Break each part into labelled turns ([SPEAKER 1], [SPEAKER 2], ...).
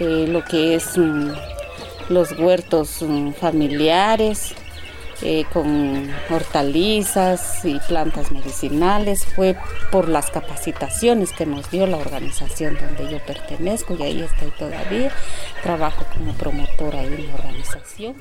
[SPEAKER 1] eh, lo que es mm, los huertos mm, familiares, eh, con hortalizas y plantas medicinales. Fue por las capacitaciones que nos dio la organización donde yo pertenezco y ahí estoy todavía. Trabajo como promotora en la organización.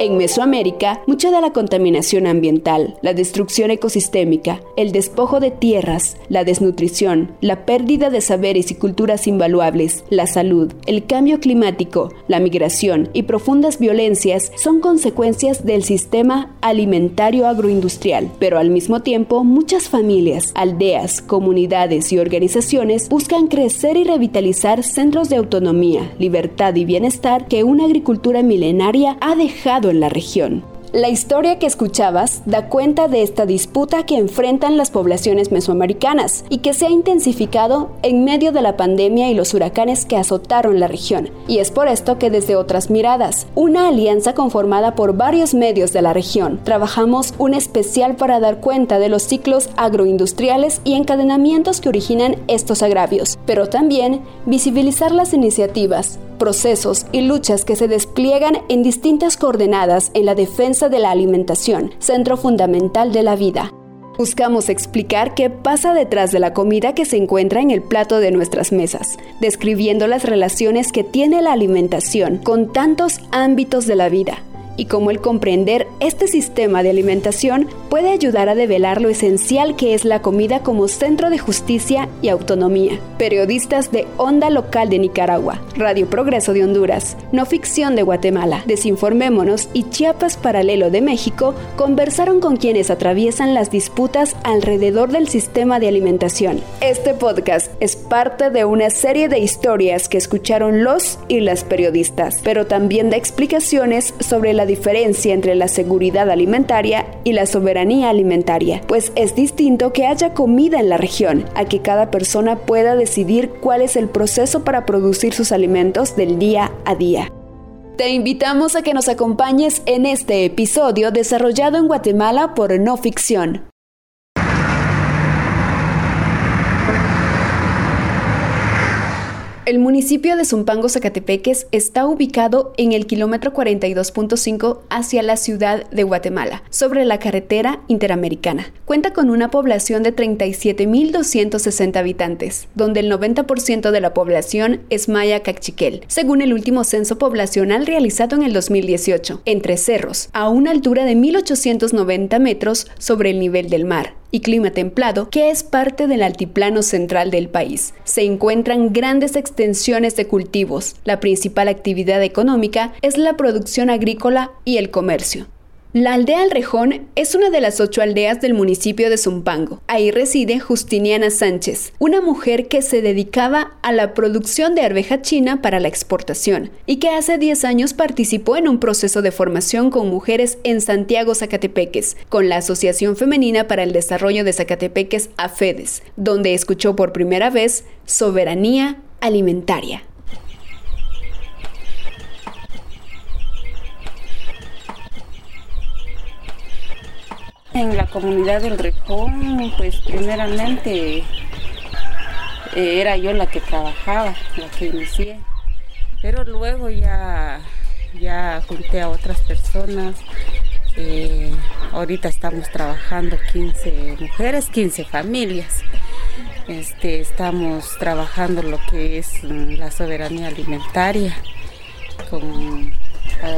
[SPEAKER 2] En Mesoamérica, mucha de la contaminación ambiental, la destrucción ecosistémica, el despojo de tierras, la desnutrición, la pérdida de saberes y culturas invaluables, la salud, el cambio climático, la migración y profundas violencias son consecuencias del sistema alimentario agroindustrial. Pero al mismo tiempo, muchas familias, aldeas, comunidades y organizaciones buscan crecer y revitalizar centros de autonomía, libertad y bienestar que una agricultura milenaria ha dejado en la región. La historia que escuchabas da cuenta de esta disputa que enfrentan las poblaciones mesoamericanas y que se ha intensificado en medio de la pandemia y los huracanes que azotaron la región. Y es por esto que desde otras miradas, una alianza conformada por varios medios de la región, trabajamos un especial para dar cuenta de los ciclos agroindustriales y encadenamientos que originan estos agravios, pero también visibilizar las iniciativas, procesos y luchas que se despliegan en distintas coordenadas en la defensa de la alimentación, centro fundamental de la vida. Buscamos explicar qué pasa detrás de la comida que se encuentra en el plato de nuestras mesas, describiendo las relaciones que tiene la alimentación con tantos ámbitos de la vida y cómo el comprender este sistema de alimentación puede ayudar a develar lo esencial que es la comida como centro de justicia y autonomía. Periodistas de Onda Local de Nicaragua, Radio Progreso de Honduras, No Ficción de Guatemala, Desinformémonos y Chiapas Paralelo de México conversaron con quienes atraviesan las disputas alrededor del sistema de alimentación. Este podcast es parte de una serie de historias que escucharon los y las periodistas, pero también de explicaciones sobre la diferencia entre la seguridad alimentaria y la soberanía alimentaria, pues es distinto que haya comida en la región, a que cada persona pueda decidir cuál es el proceso para producir sus alimentos del día a día. Te invitamos a que nos acompañes en este episodio desarrollado en Guatemala por No Ficción. El municipio de Zumpango, Zacatepeques, está ubicado en el kilómetro 42.5 hacia la ciudad de Guatemala, sobre la carretera interamericana. Cuenta con una población de 37.260 habitantes, donde el 90% de la población es maya cachiquel, según el último censo poblacional realizado en el 2018, entre cerros, a una altura de 1.890 metros sobre el nivel del mar y clima templado, que es parte del altiplano central del país. Se encuentran grandes extensiones de cultivos. La principal actividad económica es la producción agrícola y el comercio. La aldea El Rejón es una de las ocho aldeas del municipio de Zumpango. Ahí reside Justiniana Sánchez, una mujer que se dedicaba a la producción de arveja china para la exportación y que hace 10 años participó en un proceso de formación con mujeres en Santiago, Zacatepeques, con la Asociación Femenina para el Desarrollo de Zacatepeques, AFEDES, donde escuchó por primera vez soberanía alimentaria.
[SPEAKER 1] En la comunidad del Rejón, pues primeramente eh, era yo la que trabajaba, la que inicié, pero luego ya, ya junté a otras personas. Eh, ahorita estamos trabajando 15 mujeres, 15 familias. Este, estamos trabajando lo que es mm, la soberanía alimentaria con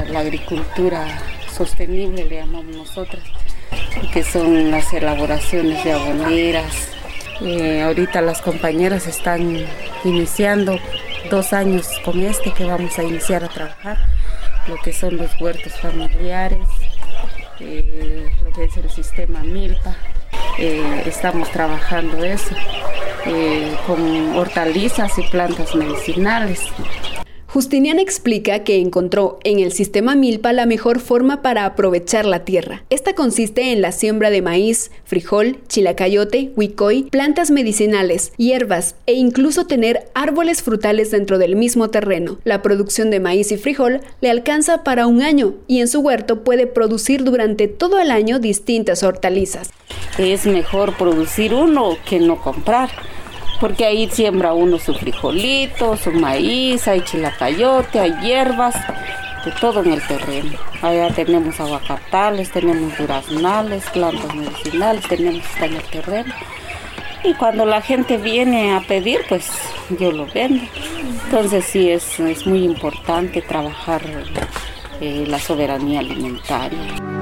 [SPEAKER 1] la agricultura sostenible, le llamamos nosotros que son las elaboraciones de aboneras. Eh, ahorita las compañeras están iniciando dos años con este que vamos a iniciar a trabajar, lo que son los huertos familiares, eh, lo que es el sistema Milpa. Eh, estamos trabajando eso con hortalizas y plantas medicinales.
[SPEAKER 2] Justiniana explica que encontró en el sistema Milpa la mejor forma para aprovechar la tierra. Esta consiste en la siembra de maíz, frijol, chilacayote, huicoy, plantas medicinales, hierbas e incluso tener árboles frutales dentro del mismo terreno. La producción de maíz y frijol le alcanza para un año y en su huerto puede producir durante todo el año distintas hortalizas.
[SPEAKER 1] Es mejor producir uno que no comprar porque ahí siembra uno su frijolito, su maíz, hay chilacayote, hay hierbas, de todo en el terreno. Allá tenemos aguacatales, tenemos duraznales, plantas medicinales, tenemos está en el terreno. Y cuando la gente viene a pedir, pues yo lo vendo. Entonces sí es, es muy importante trabajar eh, la soberanía alimentaria.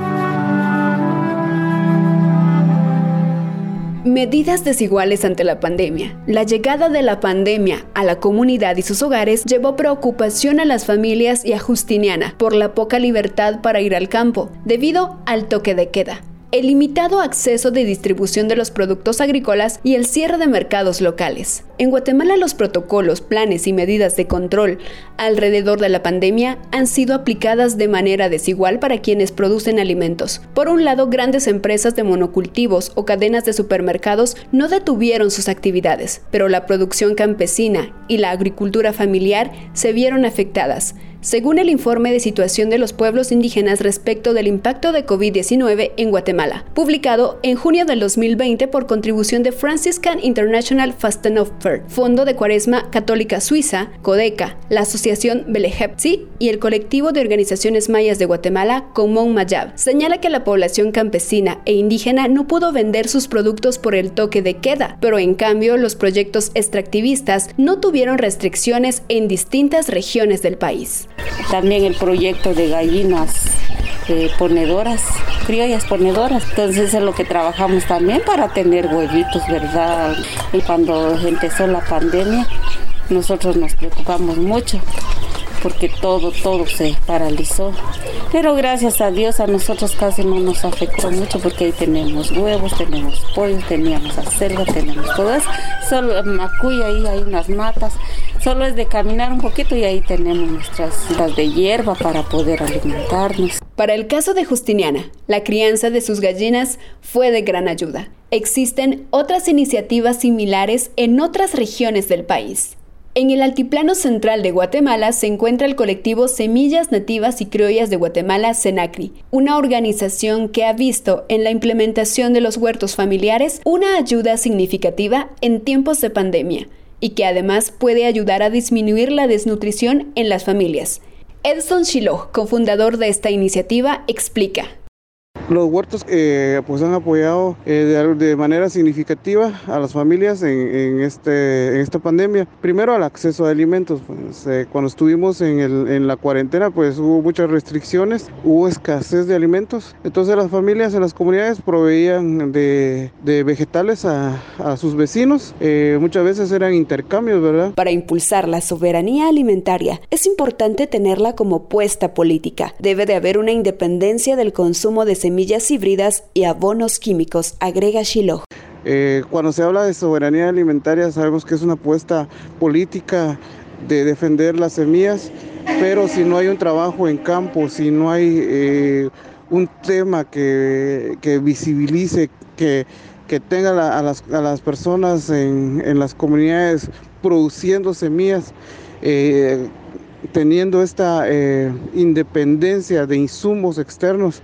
[SPEAKER 2] Medidas desiguales ante la pandemia. La llegada de la pandemia a la comunidad y sus hogares llevó preocupación a las familias y a Justiniana por la poca libertad para ir al campo, debido al toque de queda el limitado acceso de distribución de los productos agrícolas y el cierre de mercados locales. En Guatemala los protocolos, planes y medidas de control alrededor de la pandemia han sido aplicadas de manera desigual para quienes producen alimentos. Por un lado, grandes empresas de monocultivos o cadenas de supermercados no detuvieron sus actividades, pero la producción campesina y la agricultura familiar se vieron afectadas según el informe de situación de los pueblos indígenas respecto del impacto de COVID-19 en Guatemala, publicado en junio del 2020 por contribución de Franciscan International Fastenoffer, Fondo de Cuaresma Católica Suiza, CODECA, la Asociación Belehepsi y el colectivo de organizaciones mayas de Guatemala, Comón Mayab, señala que la población campesina e indígena no pudo vender sus productos por el toque de queda, pero en cambio los proyectos extractivistas no tuvieron restricciones en distintas regiones del país.
[SPEAKER 1] También el proyecto de gallinas eh, ponedoras, criollas ponedoras. Entonces es lo que trabajamos también para tener huevitos, ¿verdad? Y cuando empezó la pandemia, nosotros nos preocupamos mucho porque todo, todo se paralizó. Pero gracias a Dios a nosotros casi no nos afectó mucho porque ahí tenemos huevos, tenemos pollos, teníamos acelga, tenemos todo eso. Solo macuya ahí hay unas matas. Solo es de caminar un poquito y ahí tenemos nuestras las de hierba para poder alimentarnos.
[SPEAKER 2] Para el caso de Justiniana, la crianza de sus gallinas fue de gran ayuda. Existen otras iniciativas similares en otras regiones del país. En el altiplano central de Guatemala se encuentra el colectivo Semillas Nativas y Criollas de Guatemala, Senacri, una organización que ha visto en la implementación de los huertos familiares una ayuda significativa en tiempos de pandemia y que además puede ayudar a disminuir la desnutrición en las familias. Edson Shiloh, cofundador de esta iniciativa, explica.
[SPEAKER 3] Los huertos eh, pues han apoyado eh, de, manera significativa a las familias en, este, en esta pandemia. Primero al acceso a alimentos. Pues, eh, cuando estuvimos en, el, en, la cuarentena pues hubo muchas restricciones, hubo escasez de alimentos. Entonces las familias en las comunidades proveían de, de vegetales a, a, sus vecinos. muchas veces eran intercambios, ¿verdad?
[SPEAKER 2] Para impulsar la soberanía alimentaria es importante tenerla como puesta política. Debe de haber una independencia del consumo de semillas semillas híbridas y abonos químicos, agrega Shiloh.
[SPEAKER 3] Eh, cuando se habla de soberanía alimentaria sabemos que es una apuesta política de defender las semillas, pero si no hay un trabajo en campo, si no hay eh, un tema que, visibilice, que, que tenga a, las, a, las, personas en, en, las comunidades produciendo semillas, eh, teniendo esta independencia de insumos externos,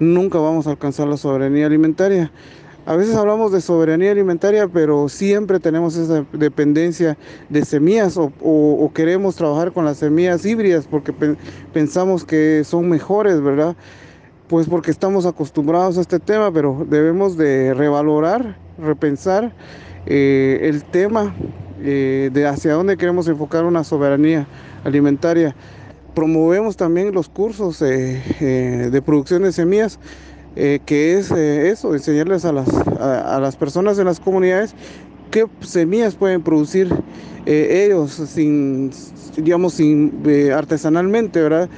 [SPEAKER 3] nunca vamos a alcanzar la soberanía alimentaria. A veces hablamos de soberanía alimentaria, pero siempre tenemos esa dependencia de semillas o, queremos trabajar con las semillas híbridas porque pensamos que son mejores, ¿verdad? Pues porque estamos acostumbrados a este tema, pero debemos de revalorar, repensar eh, el tema eh, de hacia dónde queremos enfocar una soberanía alimentaria promovemos también los cursos eh, eh, de producción de semillas, eh, que es eso, enseñarles a las, a, las personas en las comunidades qué semillas pueden producir ellos sin, digamos, sin, artesanalmente, ¿verdad?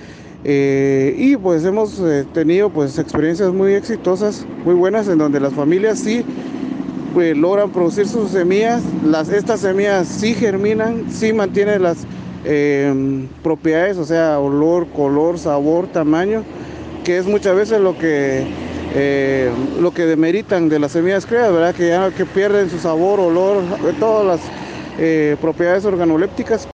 [SPEAKER 3] y pues hemos tenido pues experiencias muy exitosas, muy buenas, en donde las familias sí pues, logran producir sus semillas, las, estas semillas sí germinan, sí mantienen las em, propiedades, o sea, olor, color, sabor, tamaño, que es muchas veces lo que eh, lo que demeritan de las semillas criadas, ¿verdad? Que ya que pierden su sabor, olor, todas las eh, propiedades organolépticas.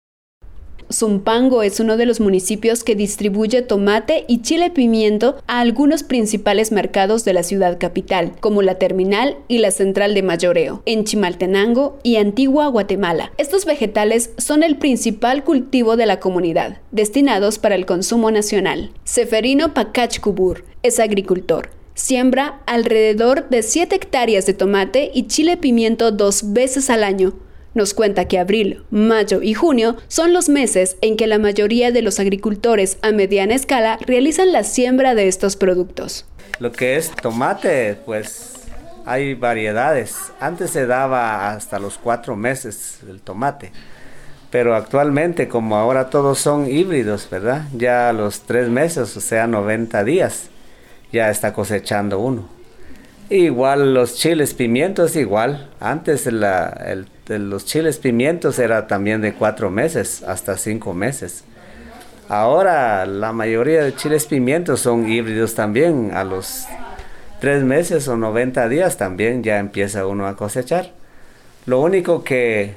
[SPEAKER 2] Zumpango es uno de los municipios que distribuye tomate y chile pimiento a algunos principales mercados de la ciudad capital, como la terminal y la central de mayoreo, en Chimaltenango y Antigua Guatemala. Estos vegetales son el principal cultivo de la comunidad, destinados para el consumo nacional. Seferino Pacachcubur es agricultor siembra alrededor de 7 hectáreas de tomate y chile pimiento dos veces al año, nos cuenta que abril, mayo y junio son los meses en que la mayoría de los agricultores a mediana escala realizan la siembra de estos productos.
[SPEAKER 4] Lo que es tomate, pues hay variedades. Antes se daba hasta los cuatro meses el tomate, pero actualmente como ahora todos son híbridos, ¿verdad? Ya a los tres meses, o sea, 90 días, ya está cosechando uno. Igual los chiles pimientos, igual. Antes la, los chiles pimientos era también de cuatro meses hasta cinco meses. Ahora la mayoría de chiles pimientos son híbridos también. A los tres meses o 90 días también ya empieza uno a cosechar. Lo único que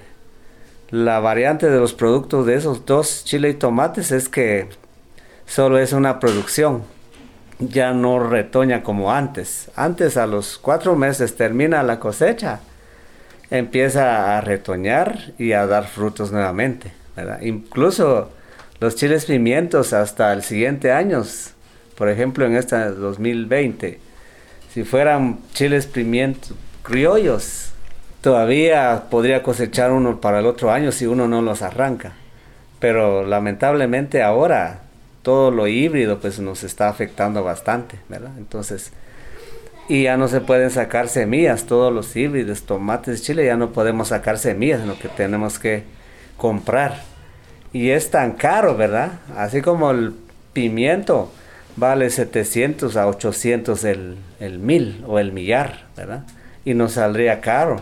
[SPEAKER 4] la variante de los productos de esos dos chiles y tomates es que solo es una producción. Ya no retoña como antes. Antes a los cuatro meses termina la cosecha empieza a retoñar y a dar frutos nuevamente. Incluso los chiles pimientos hasta el siguiente año, por ejemplo en este 2020, si fueran chiles pimientos criollos, todavía podría cosechar uno para el otro año si uno no los arranca. Pero lamentablemente ahora todo lo híbrido pues nos está afectando bastante, ¿verdad? Entonces, y ya no se pueden sacar semillas, todos los híbridos, tomates, chile, ya no podemos sacar semillas, lo que tenemos que comprar. Y es tan caro, ¿verdad? Así como el pimiento vale 700 a 800 el, el mil o el millar, ¿verdad? Y nos saldría caro.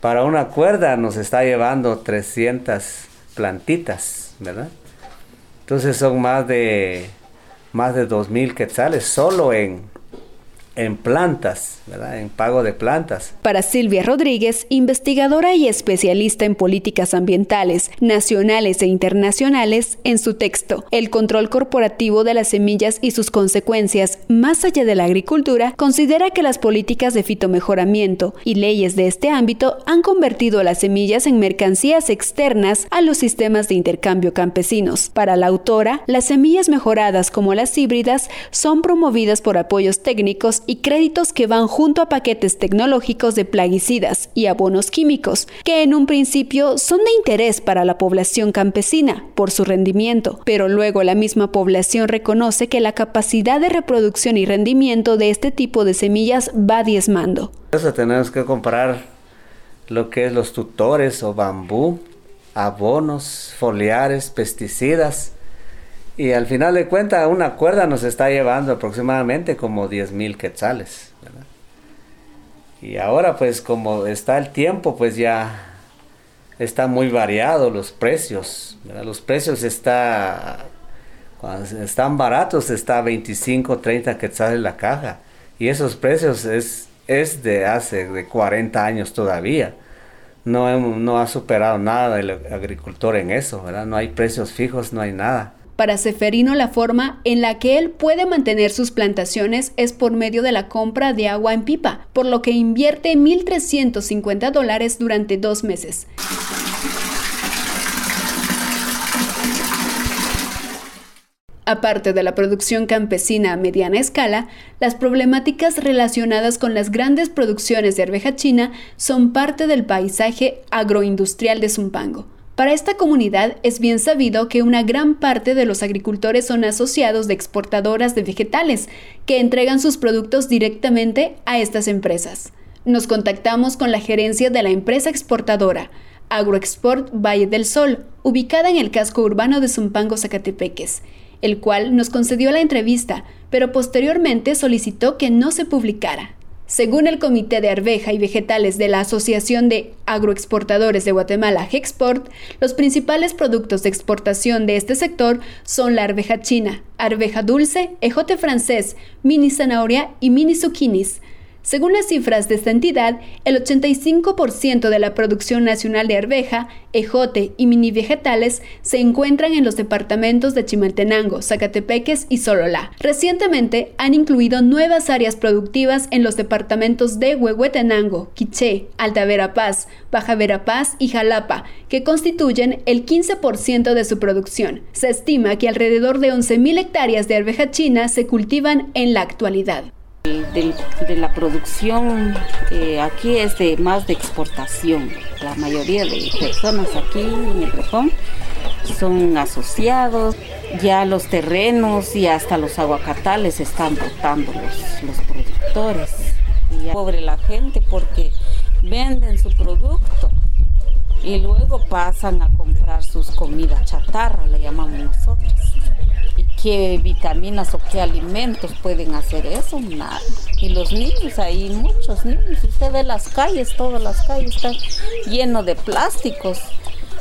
[SPEAKER 4] Para una cuerda nos está llevando 300 plantitas, ¿verdad? Entonces son más de más de 2000 quetzales solo en en plantas, ¿verdad? en pago de plantas.
[SPEAKER 2] Para Silvia Rodríguez, investigadora y especialista en políticas ambientales nacionales e internacionales, en su texto, El control corporativo de las semillas y sus consecuencias más allá de la agricultura, considera que las políticas de fitomejoramiento y leyes de este ámbito han convertido las semillas en mercancías externas a los sistemas de intercambio campesinos. Para la autora, las semillas mejoradas como las híbridas son promovidas por apoyos técnicos y créditos que van junto a paquetes tecnológicos de plaguicidas y abonos químicos, que en un principio son de interés para la población campesina por su rendimiento, pero luego la misma población reconoce que la capacidad de reproducción y rendimiento de este tipo de semillas va diezmando.
[SPEAKER 4] tenemos que comprar lo que es los tutores o bambú, abonos, foliares, pesticidas, y al final de cuentas, una cuerda nos está llevando aproximadamente como 10 mil quetzales. Y ahora, pues, como está el tiempo, pues ya está muy variado los precios. Los precios está, están baratos, está 25, 30 quetzales la caja. Y esos precios es, es de hace de 40 años todavía. No, no ha superado nada el agricultor en eso. No hay precios fijos, no hay nada.
[SPEAKER 2] Para Seferino la forma en la que él puede mantener sus plantaciones es por medio de la compra de agua en pipa, por lo que invierte 1.350 dólares durante dos meses. Aparte de la producción campesina a mediana escala, las problemáticas relacionadas con las grandes producciones de arveja china son parte del paisaje agroindustrial de Zumpango. Para esta comunidad es bien sabido que una gran parte de los agricultores son asociados de exportadoras de vegetales, que entregan sus productos directamente a estas empresas. Nos contactamos con la gerencia de la empresa exportadora, Agroexport Valle del Sol, ubicada en el casco urbano de Zumpango, Zacatepeques, el cual nos concedió la entrevista, pero posteriormente solicitó que no se publicara. Según el Comité de Arveja y Vegetales de la Asociación de Agroexportadores de Guatemala, Hexport, los principales productos de exportación de este sector son la arveja china, arveja dulce, ejote francés, mini zanahoria y mini zucchinis. Según las cifras de esta entidad, el 85% de la producción nacional de arveja, ejote y mini vegetales se encuentran en los departamentos de Chimaltenango, Zacatepeques y Sololá. Recientemente han incluido nuevas áreas productivas en los departamentos de Huehuetenango, Quiché, Alta Verapaz, Baja Verapaz y Jalapa, que constituyen el 15% de su producción. Se estima que alrededor de 11.000 hectáreas de arveja china se cultivan en la actualidad.
[SPEAKER 1] De, la producción eh, aquí es de más de exportación. La mayoría de personas aquí en el Rejón son asociados. Ya los terrenos y hasta los aguacatales están botando los, productores. Y pobre la gente porque venden su producto y luego pasan a comprar sus comidas chatarra, le llamamos nosotros qué vitaminas o qué alimentos pueden hacer eso, nada. Y los niños, ahí muchos niños, usted ve las calles, todas las calles están llenos de plásticos.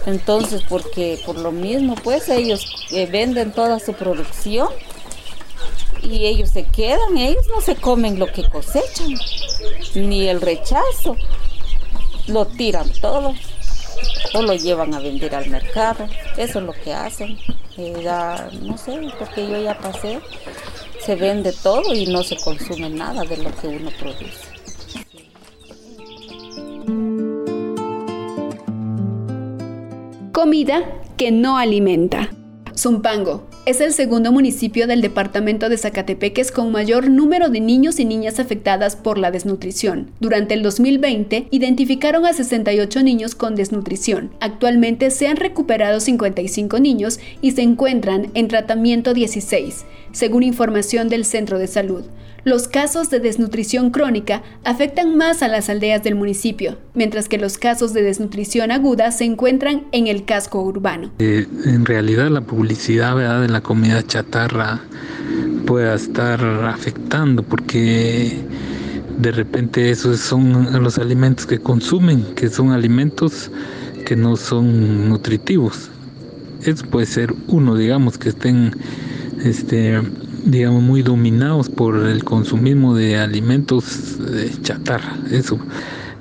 [SPEAKER 1] Entonces, porque por lo mismo, pues ellos eh, venden toda su producción y ellos se quedan, ellos no se comen lo que cosechan, ni el rechazo, lo tiran todo o lo llevan a vender al mercado, eso es lo que hacen no sé, porque yo ya pasé, se vende todo y no se consume nada de lo que uno produce.
[SPEAKER 2] Comida que no alimenta. Zumpango, es el segundo municipio del departamento de Zacatepeques con mayor número de niños y niñas afectadas por la desnutrición. Durante el 2020 identificaron a 68 niños con desnutrición. Actualmente se han recuperado 55 niños y se encuentran en tratamiento 16, según información del Centro de Salud los casos de desnutrición crónica afectan más a las aldeas del municipio, mientras que los casos de desnutrición aguda se encuentran en el casco urbano.
[SPEAKER 5] Eh, en realidad la publicidad de la comida chatarra pueda estar afectando porque de repente esos son los alimentos que consumen, que son alimentos que no son nutritivos. Eso puede ser uno, digamos, que estén este, digamos, muy dominados por el consumismo de alimentos de chatarra, eso.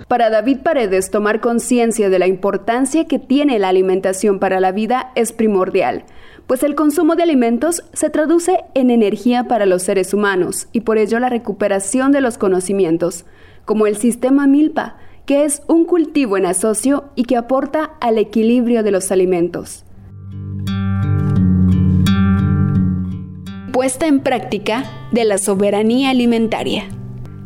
[SPEAKER 2] Para David Paredes, tomar conciencia de la importancia que tiene la alimentación para la vida es primordial, pues el consumo de alimentos se traduce en energía para los seres humanos y por ello la recuperación de los conocimientos, como el sistema Milpa, que es un cultivo en asocio y que aporta al equilibrio de los alimentos. Puesta en práctica de la soberanía alimentaria.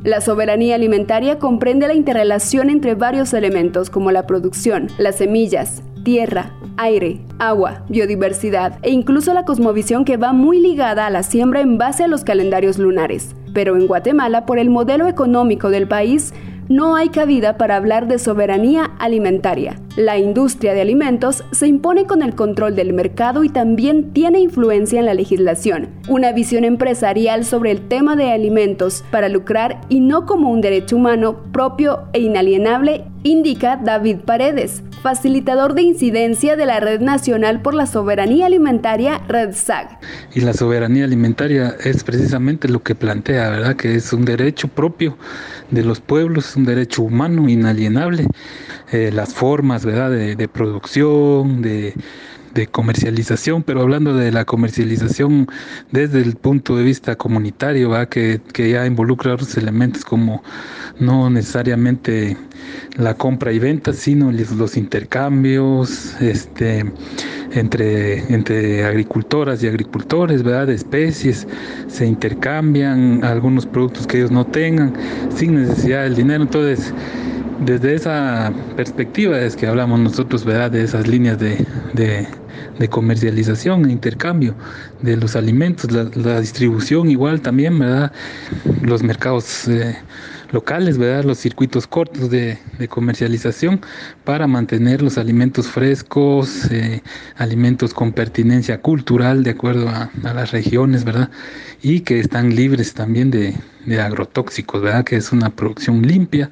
[SPEAKER 2] La soberanía alimentaria comprende la interrelación entre varios elementos como la producción, las semillas, tierra, aire, agua, biodiversidad e incluso la cosmovisión que va muy ligada a la siembra en base a los calendarios lunares. Pero en Guatemala, por el modelo económico del país, no hay cabida para hablar de soberanía alimentaria. La industria de alimentos se impone con el control del mercado y también tiene influencia en la legislación. Una visión empresarial sobre el tema de alimentos para lucrar y no como un derecho humano propio e inalienable, indica David Paredes, facilitador de incidencia de la Red Nacional por la Soberanía Alimentaria, RedSAG.
[SPEAKER 5] Y la soberanía alimentaria es precisamente lo que plantea, ¿verdad? Que es un derecho propio de los pueblos, un derecho humano inalienable. Eh, las formas, ¿verdad? De, producción, de, comercialización, pero hablando de la comercialización desde el punto de vista comunitario. Que, que ya involucra otros elementos como no necesariamente la compra y venta, sino los intercambios este, entre, entre agricultoras y agricultores, ¿verdad? De especies, se intercambian algunos productos que ellos no tengan sin necesidad del dinero. Entonces, desde esa perspectiva es que hablamos nosotros, ¿verdad? De esas líneas de, comercialización e intercambio de los alimentos, la, distribución igual también, ¿verdad? Los mercados... Eh, locales, ¿verdad? Los circuitos cortos de, comercialización para mantener los alimentos frescos, eh, alimentos con pertinencia cultural de acuerdo a, las regiones, ¿verdad? Y que están libres también de, de agrotóxicos, ¿verdad? Que es una producción limpia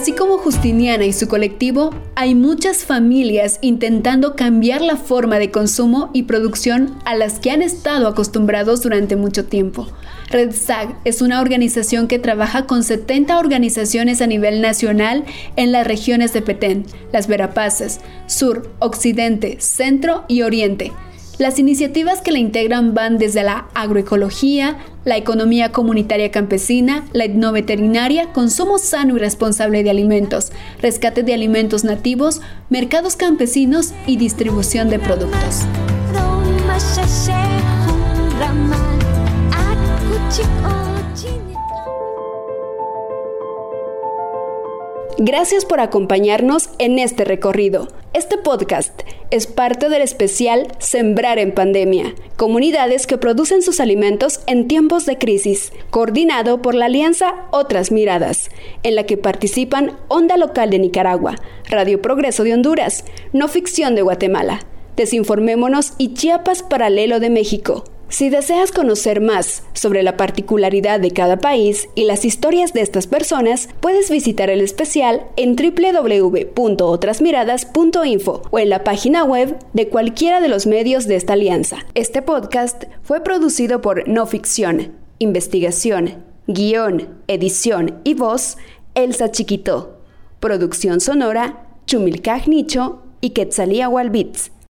[SPEAKER 2] Así como Justiniana y su colectivo, hay muchas familias intentando cambiar la forma de consumo y producción a las que han estado acostumbrados durante mucho tiempo. Red SAG es una organización que trabaja con 70 organizaciones a nivel nacional en las regiones de Petén, Las Verapaces, Sur, Occidente, Centro y Oriente las iniciativas que la integran van desde la agroecología, la economía comunitaria campesina, la etnoveterinaria, consumo sano y responsable de alimentos, rescate de alimentos nativos, mercados campesinos y distribución de productos. Gracias por acompañarnos en este recorrido. Este podcast es parte del especial Sembrar en Pandemia, comunidades que producen sus alimentos en tiempos de crisis, coordinado por la Alianza Otras Miradas, en la que participan Onda Local de Nicaragua, Radio Progreso de Honduras, No Ficción de Guatemala, Desinformémonos y Chiapas Paralelo de México. Si deseas conocer más sobre la particularidad de cada país y las historias de estas personas, puedes visitar el especial en www.otrasmiradas.info o en la página web de cualquiera de los medios de esta alianza. Este podcast fue producido por No Ficción, Investigación, Guión, Edición y Voz, Elsa Chiquito. Producción sonora, Chumilcaj Nicho y Quetzalía Walbits.